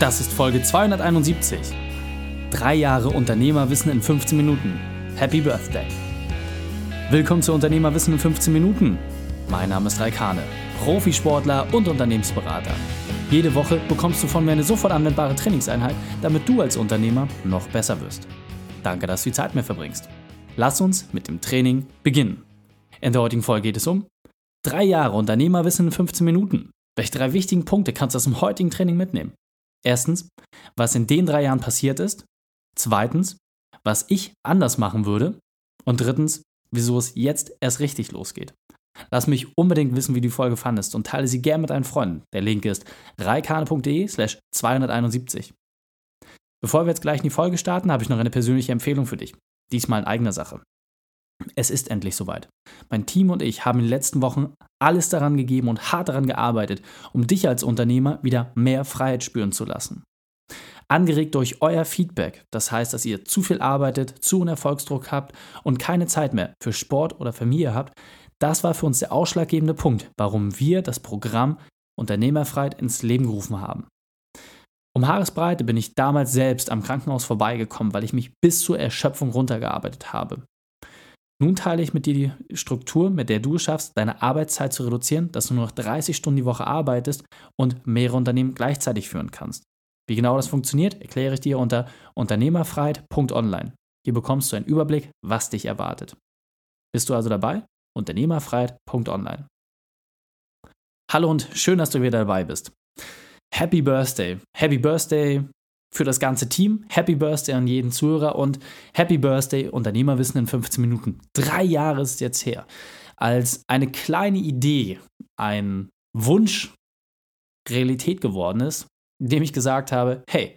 Das ist Folge 271. Drei Jahre Unternehmerwissen in 15 Minuten. Happy Birthday. Willkommen zu Unternehmerwissen in 15 Minuten. Mein Name ist Raikane, Profisportler und Unternehmensberater. Jede Woche bekommst du von mir eine sofort anwendbare Trainingseinheit, damit du als Unternehmer noch besser wirst. Danke, dass du die Zeit mir verbringst. Lass uns mit dem Training beginnen. In der heutigen Folge geht es um drei Jahre Unternehmerwissen in 15 Minuten. Welche drei wichtigen Punkte kannst du aus dem heutigen Training mitnehmen? Erstens, was in den drei Jahren passiert ist. Zweitens, was ich anders machen würde. Und drittens, wieso es jetzt erst richtig losgeht. Lass mich unbedingt wissen, wie du die Folge fandest und teile sie gern mit deinen Freunden. Der Link ist reikane.de slash 271. Bevor wir jetzt gleich in die Folge starten, habe ich noch eine persönliche Empfehlung für dich. Diesmal in eigener Sache. Es ist endlich soweit. Mein Team und ich haben in den letzten Wochen alles daran gegeben und hart daran gearbeitet, um dich als Unternehmer wieder mehr Freiheit spüren zu lassen. Angeregt durch euer Feedback, das heißt, dass ihr zu viel arbeitet, zu einen Erfolgsdruck habt und keine Zeit mehr für Sport oder Familie habt, das war für uns der ausschlaggebende Punkt, warum wir das Programm Unternehmerfreiheit ins Leben gerufen haben. Um Haaresbreite bin ich damals selbst am Krankenhaus vorbeigekommen, weil ich mich bis zur Erschöpfung runtergearbeitet habe. Nun teile ich mit dir die Struktur, mit der du es schaffst, deine Arbeitszeit zu reduzieren, dass du nur noch 30 Stunden die Woche arbeitest und mehrere Unternehmen gleichzeitig führen kannst. Wie genau das funktioniert, erkläre ich dir unter unternehmerfreiheit.online. Hier bekommst du einen Überblick, was dich erwartet. Bist du also dabei? Unternehmerfreiheit.online. Hallo und schön, dass du wieder dabei bist. Happy Birthday. Happy Birthday für das ganze Team. Happy Birthday an jeden Zuhörer und Happy Birthday Unternehmerwissen in 15 Minuten. Drei Jahre ist jetzt her, als eine kleine Idee, ein Wunsch Realität geworden ist, indem ich gesagt habe, hey,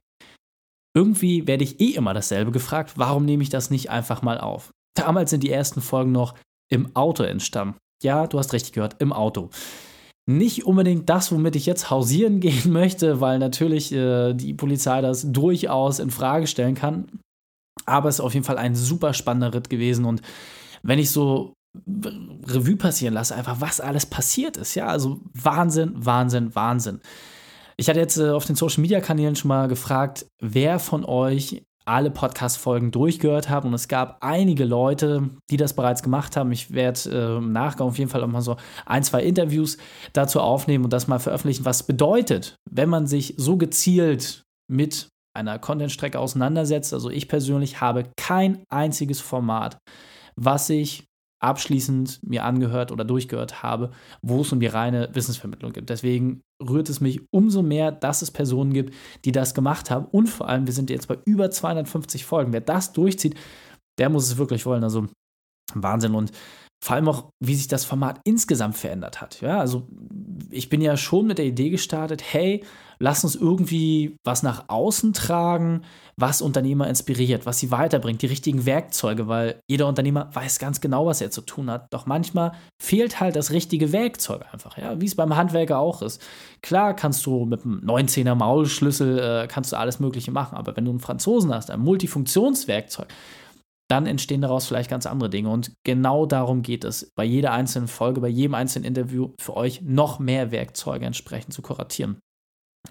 irgendwie werde ich eh immer dasselbe gefragt, warum nehme ich das nicht einfach mal auf? Damals sind die ersten Folgen noch im Auto entstanden. Ja, du hast richtig gehört, im Auto nicht unbedingt das, womit ich jetzt hausieren gehen möchte, weil natürlich äh, die Polizei das durchaus in Frage stellen kann. Aber es ist auf jeden Fall ein super spannender Ritt gewesen und wenn ich so Revue passieren lasse, einfach was alles passiert ist, ja, also Wahnsinn, Wahnsinn, Wahnsinn. Ich hatte jetzt äh, auf den Social Media Kanälen schon mal gefragt, wer von euch alle Podcast-Folgen durchgehört haben. Und es gab einige Leute, die das bereits gemacht haben. Ich werde äh, im Nachgang auf jeden Fall auch mal so ein, zwei Interviews dazu aufnehmen und das mal veröffentlichen, was bedeutet, wenn man sich so gezielt mit einer Content-Strecke auseinandersetzt. Also ich persönlich habe kein einziges Format, was ich abschließend mir angehört oder durchgehört habe, wo es um die reine Wissensvermittlung geht. Deswegen rührt es mich umso mehr, dass es Personen gibt, die das gemacht haben. Und vor allem, wir sind jetzt bei über 250 Folgen. Wer das durchzieht, der muss es wirklich wollen. Also Wahnsinn. Und vor allem auch, wie sich das Format insgesamt verändert hat. Ja, also ich bin ja schon mit der Idee gestartet, hey, lass uns irgendwie was nach außen tragen, was Unternehmer inspiriert, was sie weiterbringt, die richtigen Werkzeuge, weil jeder Unternehmer weiß ganz genau, was er zu tun hat. Doch manchmal fehlt halt das richtige Werkzeug einfach, ja, wie es beim Handwerker auch ist. Klar kannst du mit einem 19er Maulschlüssel äh, kannst du alles Mögliche machen, aber wenn du einen Franzosen hast, ein Multifunktionswerkzeug, dann entstehen daraus vielleicht ganz andere Dinge. Und genau darum geht es, bei jeder einzelnen Folge, bei jedem einzelnen Interview für euch noch mehr Werkzeuge entsprechend zu kuratieren.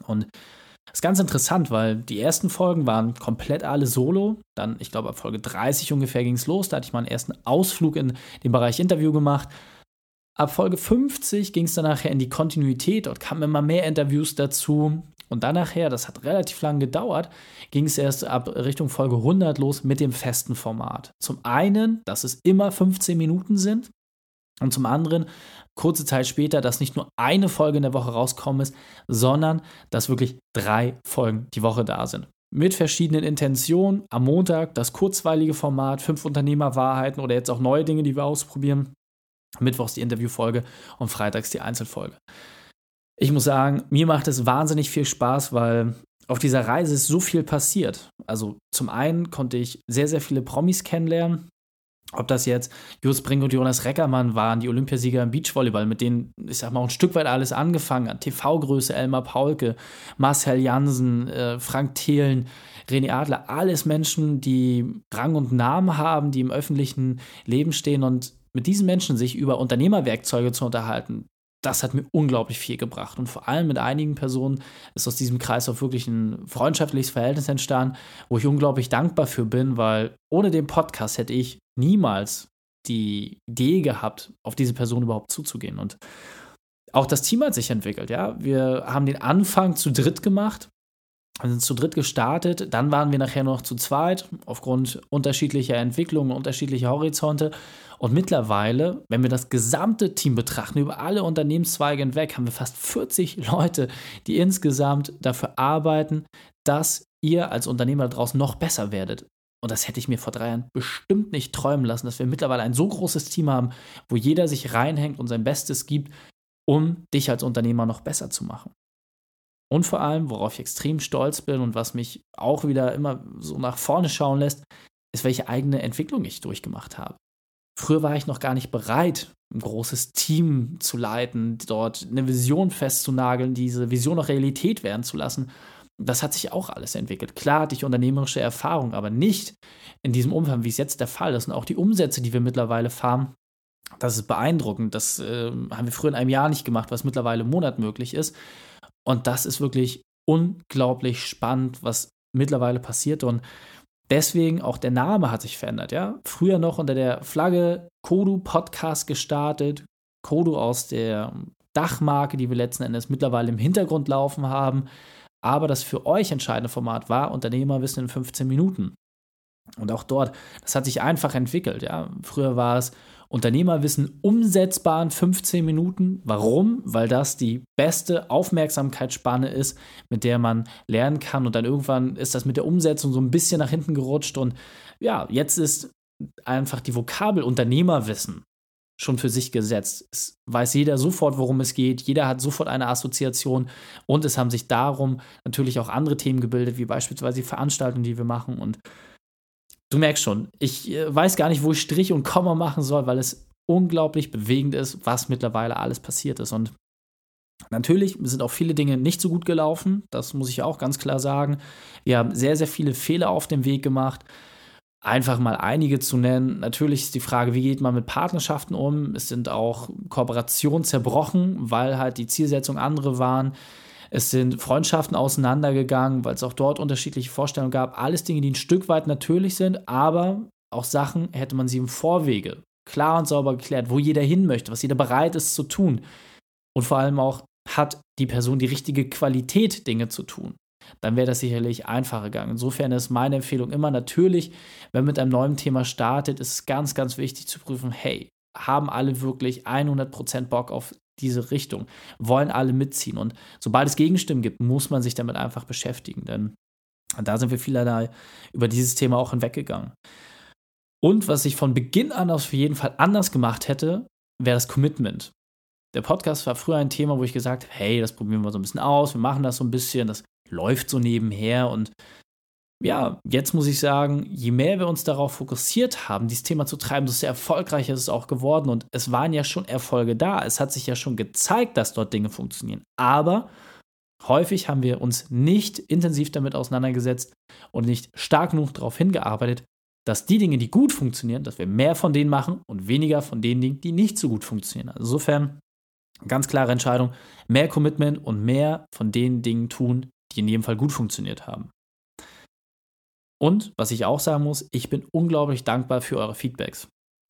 Und das ist ganz interessant, weil die ersten Folgen waren komplett alle solo. Dann, ich glaube, ab Folge 30 ungefähr ging es los. Da hatte ich mal einen ersten Ausflug in den Bereich Interview gemacht. Ab Folge 50 ging es dann nachher in die Kontinuität. Dort kamen immer mehr Interviews dazu. Und dann nachher, das hat relativ lange gedauert, ging es erst ab Richtung Folge 100 los mit dem festen Format. Zum einen, dass es immer 15 Minuten sind. Und zum anderen, kurze Zeit später, dass nicht nur eine Folge in der Woche rauskommen ist, sondern dass wirklich drei Folgen die Woche da sind. Mit verschiedenen Intentionen. Am Montag das kurzweilige Format, fünf Unternehmerwahrheiten oder jetzt auch neue Dinge, die wir ausprobieren. Mittwochs die Interviewfolge und freitags die Einzelfolge. Ich muss sagen, mir macht es wahnsinnig viel Spaß, weil auf dieser Reise ist so viel passiert. Also zum einen konnte ich sehr, sehr viele Promis kennenlernen. Ob das jetzt Jus Brink und Jonas Reckermann waren, die Olympiasieger im Beachvolleyball, mit denen, ich sag mal, ein Stück weit alles angefangen hat. TV-Größe Elmar Paulke, Marcel Jansen, äh, Frank Thelen, René Adler, alles Menschen, die Rang und Namen haben, die im öffentlichen Leben stehen und mit diesen Menschen sich über Unternehmerwerkzeuge zu unterhalten, das hat mir unglaublich viel gebracht. Und vor allem mit einigen Personen ist aus diesem Kreis auch wirklich ein freundschaftliches Verhältnis entstanden, wo ich unglaublich dankbar für bin, weil ohne den Podcast hätte ich niemals die Idee gehabt, auf diese Person überhaupt zuzugehen. Und auch das Team hat sich entwickelt, ja. Wir haben den Anfang zu dritt gemacht wir sind zu dritt gestartet, dann waren wir nachher noch zu zweit, aufgrund unterschiedlicher Entwicklungen, unterschiedlicher Horizonte. Und mittlerweile, wenn wir das gesamte Team betrachten, über alle Unternehmenszweige hinweg, haben wir fast 40 Leute, die insgesamt dafür arbeiten, dass ihr als Unternehmer draußen noch besser werdet. Und das hätte ich mir vor drei Jahren bestimmt nicht träumen lassen, dass wir mittlerweile ein so großes Team haben, wo jeder sich reinhängt und sein Bestes gibt, um dich als Unternehmer noch besser zu machen. Und vor allem, worauf ich extrem stolz bin und was mich auch wieder immer so nach vorne schauen lässt, ist, welche eigene Entwicklung ich durchgemacht habe. Früher war ich noch gar nicht bereit, ein großes Team zu leiten, dort eine Vision festzunageln, diese Vision auch Realität werden zu lassen. Das hat sich auch alles entwickelt. Klar hatte ich unternehmerische Erfahrung, aber nicht in diesem Umfang, wie es jetzt der Fall ist. Und auch die Umsätze, die wir mittlerweile fahren, das ist beeindruckend. Das äh, haben wir früher in einem Jahr nicht gemacht, was mittlerweile im Monat möglich ist. Und das ist wirklich unglaublich spannend, was mittlerweile passiert. Und deswegen auch der Name hat sich verändert. Ja? Früher noch unter der Flagge Kodu Podcast gestartet. Kodu aus der Dachmarke, die wir letzten Endes mittlerweile im Hintergrund laufen haben. Aber das für euch entscheidende Format war Unternehmerwissen in 15 Minuten. Und auch dort, das hat sich einfach entwickelt. Ja? Früher war es Unternehmerwissen umsetzbar in 15 Minuten. Warum? Weil das die beste Aufmerksamkeitsspanne ist, mit der man lernen kann. Und dann irgendwann ist das mit der Umsetzung so ein bisschen nach hinten gerutscht. Und ja, jetzt ist einfach die Vokabel Unternehmerwissen schon für sich gesetzt. Es weiß jeder sofort, worum es geht. Jeder hat sofort eine Assoziation. Und es haben sich darum natürlich auch andere Themen gebildet, wie beispielsweise die Veranstaltungen, die wir machen. Und du merkst schon, ich äh, weiß gar nicht, wo ich Strich und Komma machen soll, weil es unglaublich bewegend ist, was mittlerweile alles passiert ist. Und natürlich sind auch viele Dinge nicht so gut gelaufen, das muss ich auch ganz klar sagen. Wir haben sehr, sehr viele Fehler auf dem Weg gemacht. Einfach mal einige zu nennen. Natürlich ist die Frage, wie geht man mit Partnerschaften um? Es sind auch Kooperationen zerbrochen, weil halt die Zielsetzungen andere waren. Es sind Freundschaften auseinandergegangen, weil es auch dort unterschiedliche Vorstellungen gab. Alles Dinge, die ein Stück weit natürlich sind, aber auch Sachen hätte man sie im Vorwege klar und sauber geklärt, wo jeder hin möchte, was jeder bereit ist zu tun. Und vor allem auch, hat die Person die richtige Qualität, Dinge zu tun. Dann wäre das sicherlich einfacher gegangen. Insofern ist meine Empfehlung immer natürlich, wenn man mit einem neuen Thema startet, ist es ganz, ganz wichtig zu prüfen, hey, haben alle wirklich 100% Bock auf diese Richtung, wollen alle mitziehen. Und sobald es Gegenstimmen gibt, muss man sich damit einfach beschäftigen, denn da sind wir vielerlei über dieses Thema auch hinweggegangen. Und was ich von Beginn an auf jeden Fall anders gemacht hätte, wäre das Commitment. Der Podcast war früher ein Thema, wo ich gesagt habe, hey, das probieren wir so ein bisschen aus, wir machen das so ein bisschen, das läuft so nebenher und ja, jetzt muss ich sagen, je mehr wir uns darauf fokussiert haben, dieses Thema zu treiben, desto erfolgreicher ist es auch geworden. Und es waren ja schon Erfolge da. Es hat sich ja schon gezeigt, dass dort Dinge funktionieren. Aber häufig haben wir uns nicht intensiv damit auseinandergesetzt und nicht stark genug darauf hingearbeitet, dass die Dinge, die gut funktionieren, dass wir mehr von denen machen und weniger von den Dingen, die nicht so gut funktionieren. Also insofern ganz klare Entscheidung, mehr Commitment und mehr von den Dingen tun, die in jedem Fall gut funktioniert haben. Und was ich auch sagen muss, ich bin unglaublich dankbar für eure Feedbacks.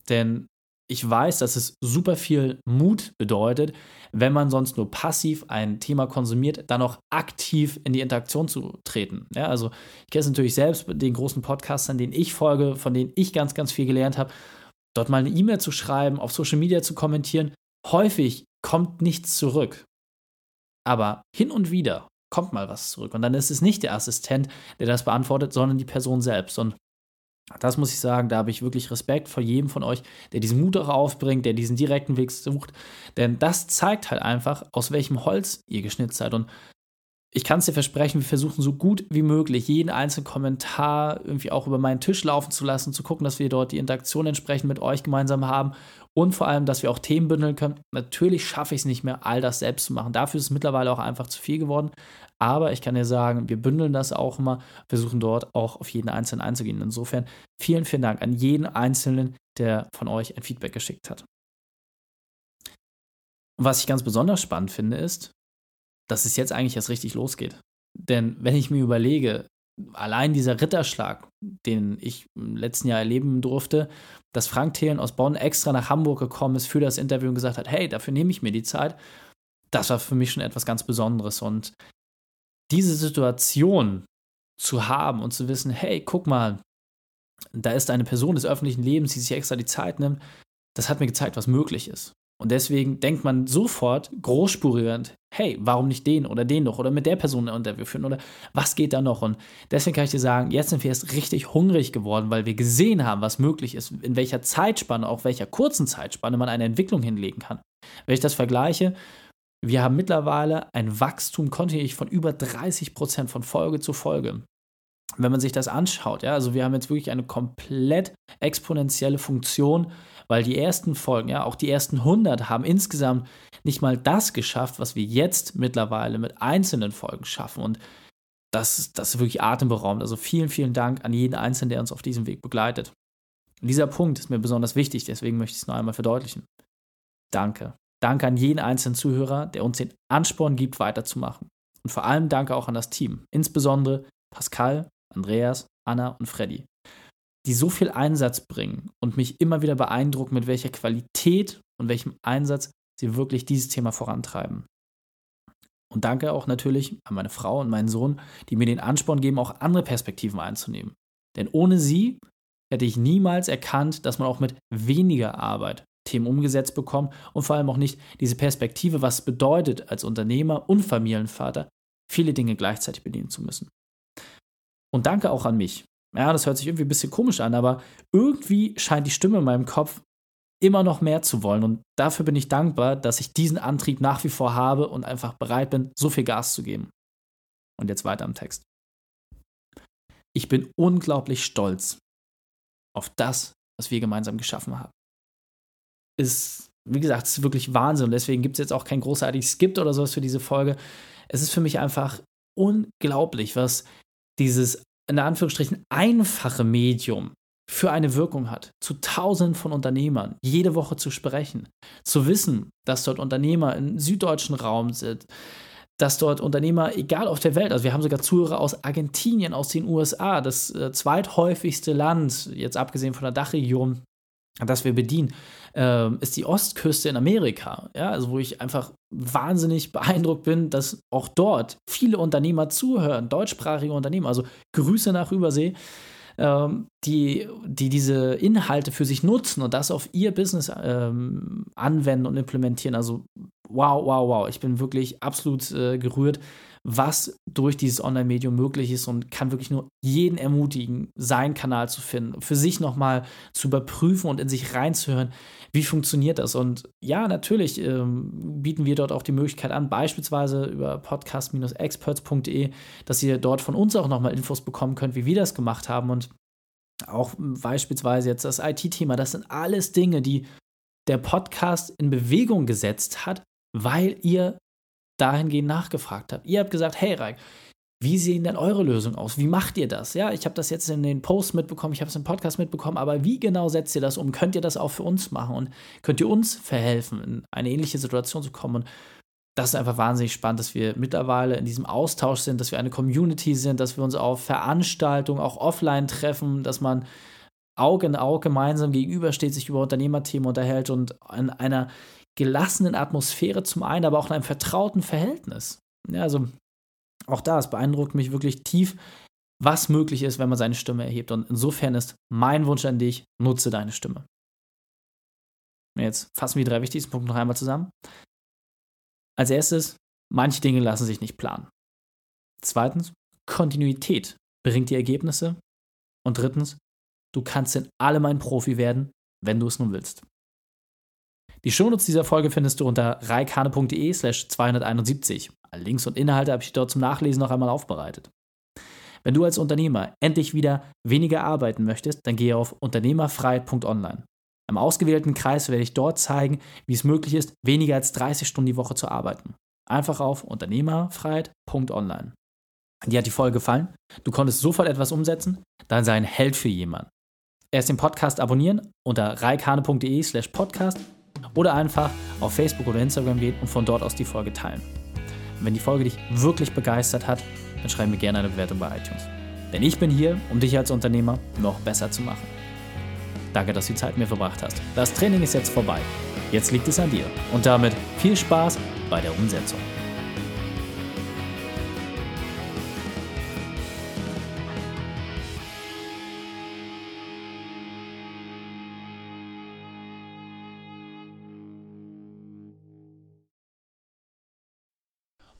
Denn ich weiß, dass es super viel Mut bedeutet, wenn man sonst nur passiv ein Thema konsumiert, dann auch aktiv in die Interaktion zu treten. Ja, also ich kenne es natürlich selbst mit den großen Podcastern, denen ich folge, von denen ich ganz, ganz viel gelernt habe, dort mal eine E-Mail zu schreiben, auf Social Media zu kommentieren. Häufig kommt nichts zurück. Aber hin und wieder kommt mal was zurück. Und dann ist es nicht der Assistent, der das beantwortet, sondern die Person selbst. Und das muss ich sagen, da habe ich wirklich Respekt vor jedem von euch, der diesen Mut auch aufbringt, der diesen direkten Weg sucht. Denn das zeigt halt einfach, aus welchem Holz ihr geschnitzt seid. Und ich kann es dir versprechen, wir versuchen so gut wie möglich, jeden einzelnen Kommentar irgendwie auch über meinen Tisch laufen zu lassen, zu gucken, dass wir dort die Interaktion entsprechend mit euch gemeinsam haben und vor allem, dass wir auch Themen bündeln können. Natürlich schaffe ich es nicht mehr, all das selbst zu machen. Dafür ist es mittlerweile auch einfach zu viel geworden. Aber ich kann dir sagen, wir bündeln das auch immer, versuchen dort auch auf jeden Einzelnen einzugehen. Insofern vielen, vielen Dank an jeden Einzelnen, der von euch ein Feedback geschickt hat. Und was ich ganz besonders spannend finde, ist, dass es jetzt eigentlich erst richtig losgeht. Denn wenn ich mir überlege, allein dieser Ritterschlag, den ich im letzten Jahr erleben durfte, dass Frank Thelen aus Bonn extra nach Hamburg gekommen ist für das Interview und gesagt hat, hey, dafür nehme ich mir die Zeit, das war für mich schon etwas ganz Besonderes. Und diese Situation zu haben und zu wissen, hey, guck mal, da ist eine Person des öffentlichen Lebens, die sich extra die Zeit nimmt, das hat mir gezeigt, was möglich ist. Und deswegen denkt man sofort großspurigend, hey, warum nicht den oder den noch oder mit der Person ein Interview führen oder was geht da noch? Und deswegen kann ich dir sagen, jetzt sind wir erst richtig hungrig geworden, weil wir gesehen haben, was möglich ist, in welcher Zeitspanne, auch welcher kurzen Zeitspanne man eine Entwicklung hinlegen kann. Wenn ich das vergleiche, wir haben mittlerweile ein Wachstum kontinuierlich von über 30 Prozent von Folge zu Folge wenn man sich das anschaut, ja, also wir haben jetzt wirklich eine komplett exponentielle Funktion, weil die ersten Folgen, ja, auch die ersten 100 haben insgesamt nicht mal das geschafft, was wir jetzt mittlerweile mit einzelnen Folgen schaffen und das, das ist wirklich atemberaubend. Also vielen, vielen Dank an jeden Einzelnen, der uns auf diesem Weg begleitet. Und dieser Punkt ist mir besonders wichtig, deswegen möchte ich es noch einmal verdeutlichen. Danke. Danke an jeden einzelnen Zuhörer, der uns den Ansporn gibt, weiterzumachen. Und vor allem danke auch an das Team, insbesondere Pascal, Andreas, Anna und Freddy, die so viel Einsatz bringen und mich immer wieder beeindrucken, mit welcher Qualität und welchem Einsatz sie wirklich dieses Thema vorantreiben. Und danke auch natürlich an meine Frau und meinen Sohn, die mir den Ansporn geben, auch andere Perspektiven einzunehmen. Denn ohne sie hätte ich niemals erkannt, dass man auch mit weniger Arbeit Themen umgesetzt bekommt und vor allem auch nicht diese Perspektive, was bedeutet, als Unternehmer und Familienvater viele Dinge gleichzeitig bedienen zu müssen. Und danke auch an mich. Ja, das hört sich irgendwie ein bisschen komisch an, aber irgendwie scheint die Stimme in meinem Kopf immer noch mehr zu wollen. Und dafür bin ich dankbar, dass ich diesen Antrieb nach wie vor habe und einfach bereit bin, so viel Gas zu geben. Und jetzt weiter im Text. Ich bin unglaublich stolz auf das, was wir gemeinsam geschaffen haben. Ist, wie gesagt, ist wirklich Wahnsinn. Und deswegen gibt es jetzt auch kein großartiges Skip oder sowas für diese Folge. Es ist für mich einfach unglaublich, was dieses in Anführungsstrichen einfache Medium für eine Wirkung hat, zu Tausenden von Unternehmern jede Woche zu sprechen, zu wissen, dass dort Unternehmer im süddeutschen Raum sind, dass dort Unternehmer, egal auf der Welt, also wir haben sogar Zuhörer aus Argentinien, aus den USA, das äh, zweithäufigste Land, jetzt abgesehen von der Dachregion, das wir bedienen, äh, ist die Ostküste in Amerika. Ja, also wo ich einfach wahnsinnig beeindruckt bin, dass auch dort viele Unternehmer zuhören, deutschsprachige Unternehmer, also Grüße nach Übersee, ähm, die, die diese Inhalte für sich nutzen und das auf ihr Business ähm, anwenden und implementieren. Also wow, wow, wow. Ich bin wirklich absolut äh, gerührt, was durch dieses Online-Medium möglich ist und kann wirklich nur jeden ermutigen, seinen Kanal zu finden, für sich nochmal zu überprüfen und in sich reinzuhören, wie funktioniert das. Und ja, natürlich ähm, bieten wir dort auch die Möglichkeit an, beispielsweise über podcast-experts.de, dass ihr dort von uns auch nochmal Infos bekommen könnt, wie wir das gemacht haben und auch beispielsweise jetzt das IT-Thema, das sind alles Dinge, die der Podcast in Bewegung gesetzt hat, weil ihr dahingehend nachgefragt habt. Ihr habt gesagt, hey Reik, wie sehen denn eure Lösungen aus? Wie macht ihr das? Ja, ich habe das jetzt in den Posts mitbekommen, ich habe es im Podcast mitbekommen, aber wie genau setzt ihr das um? Könnt ihr das auch für uns machen und könnt ihr uns verhelfen, in eine ähnliche Situation zu kommen? Und das ist einfach wahnsinnig spannend, dass wir mittlerweile in diesem Austausch sind, dass wir eine Community sind, dass wir uns auf Veranstaltungen auch offline treffen, dass man Auge in Auge gemeinsam gegenübersteht, sich über Unternehmerthemen unterhält und in einer gelassenen Atmosphäre zum einen, aber auch in einem vertrauten Verhältnis. Ja, also auch da, es beeindruckt mich wirklich tief, was möglich ist, wenn man seine Stimme erhebt. Und insofern ist mein Wunsch an dich, nutze deine Stimme. Jetzt fassen wir die drei wichtigsten Punkte noch einmal zusammen. Als erstes, manche Dinge lassen sich nicht planen. Zweitens, Kontinuität bringt die Ergebnisse. Und drittens, du kannst in allem ein Profi werden, wenn du es nun willst. Die Shownotes dieser Folge findest du unter reikane.de slash 271. Links und Inhalte habe ich dort zum Nachlesen noch einmal aufbereitet. Wenn du als Unternehmer endlich wieder weniger arbeiten möchtest, dann gehe auf unternehmerfreiheit.online. Im ausgewählten Kreis werde ich dort zeigen, wie es möglich ist, weniger als 30 Stunden die Woche zu arbeiten. Einfach auf unternehmerfreiheit.online. Dir hat die Folge gefallen? Du konntest sofort etwas umsetzen? Dann sei ein Held für jemanden. Erst den Podcast abonnieren unter reikane.de slash podcast Oder einfach auf Facebook oder Instagram gehen und von dort aus die Folge teilen. Und wenn die Folge dich wirklich begeistert hat, dann schreib mir gerne eine Bewertung bei iTunes. Denn ich bin hier, um dich als Unternehmer noch besser zu machen. Danke, dass du die Zeit mit mir verbracht hast. Das Training ist jetzt vorbei. Jetzt liegt es an dir. Und damit viel Spaß bei der Umsetzung.